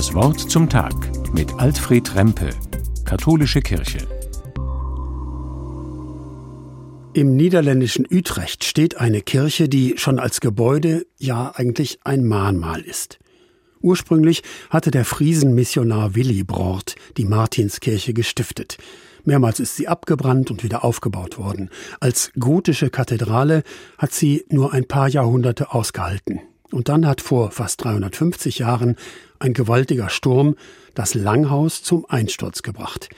Das Wort zum Tag mit Alfred Rempe, Katholische Kirche. Im niederländischen Utrecht steht eine Kirche, die schon als Gebäude ja eigentlich ein Mahnmal ist. Ursprünglich hatte der Friesenmissionar Willy Brort die Martinskirche gestiftet. Mehrmals ist sie abgebrannt und wieder aufgebaut worden. Als gotische Kathedrale hat sie nur ein paar Jahrhunderte ausgehalten. Und dann hat vor fast 350 Jahren ein gewaltiger Sturm das Langhaus zum Einsturz gebracht.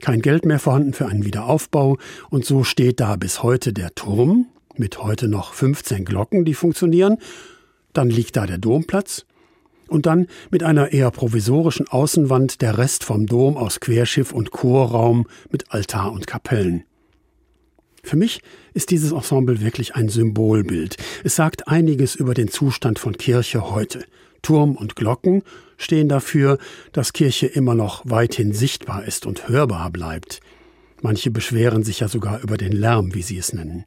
Kein Geld mehr vorhanden für einen Wiederaufbau und so steht da bis heute der Turm mit heute noch 15 Glocken, die funktionieren. Dann liegt da der Domplatz und dann mit einer eher provisorischen Außenwand der Rest vom Dom aus Querschiff und Chorraum mit Altar und Kapellen. Für mich ist dieses Ensemble wirklich ein Symbolbild. Es sagt einiges über den Zustand von Kirche heute. Turm und Glocken stehen dafür, dass Kirche immer noch weithin sichtbar ist und hörbar bleibt. Manche beschweren sich ja sogar über den Lärm, wie sie es nennen.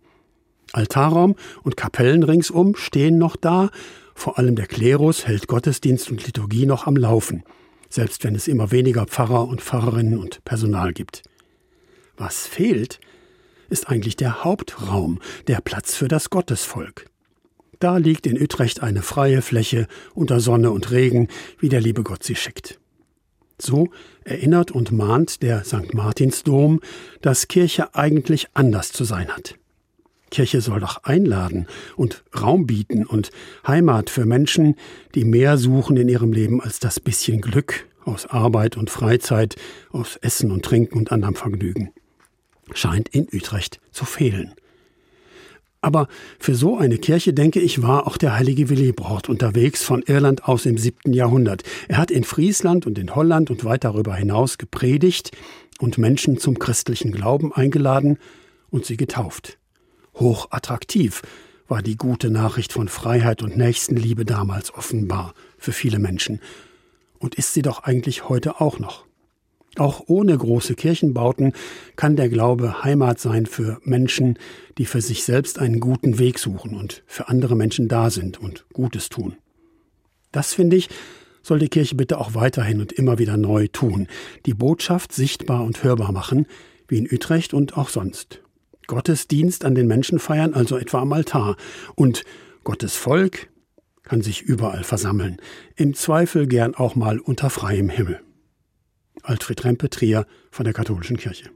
Altarraum und Kapellen ringsum stehen noch da, vor allem der Klerus hält Gottesdienst und Liturgie noch am Laufen, selbst wenn es immer weniger Pfarrer und Pfarrerinnen und Personal gibt. Was fehlt, ist eigentlich der Hauptraum, der Platz für das Gottesvolk. Da liegt in Utrecht eine freie Fläche unter Sonne und Regen, wie der liebe Gott sie schickt. So erinnert und mahnt der St. Martinsdom, dass Kirche eigentlich anders zu sein hat. Kirche soll doch einladen und Raum bieten und Heimat für Menschen, die mehr suchen in ihrem Leben als das bisschen Glück aus Arbeit und Freizeit, aus Essen und Trinken und anderem Vergnügen scheint in Utrecht zu fehlen. Aber für so eine Kirche, denke ich, war auch der heilige Willibrord unterwegs von Irland aus im siebten Jahrhundert. Er hat in Friesland und in Holland und weit darüber hinaus gepredigt und Menschen zum christlichen Glauben eingeladen und sie getauft. Hochattraktiv war die gute Nachricht von Freiheit und Nächstenliebe damals offenbar für viele Menschen. Und ist sie doch eigentlich heute auch noch. Auch ohne große Kirchenbauten kann der Glaube Heimat sein für Menschen, die für sich selbst einen guten Weg suchen und für andere Menschen da sind und Gutes tun. Das finde ich, soll die Kirche bitte auch weiterhin und immer wieder neu tun, die Botschaft sichtbar und hörbar machen, wie in Utrecht und auch sonst. Gottesdienst an den Menschen feiern, also etwa am Altar, und Gottes Volk kann sich überall versammeln, im Zweifel gern auch mal unter freiem Himmel. Alfred Rempe, Trier von der Katholischen Kirche.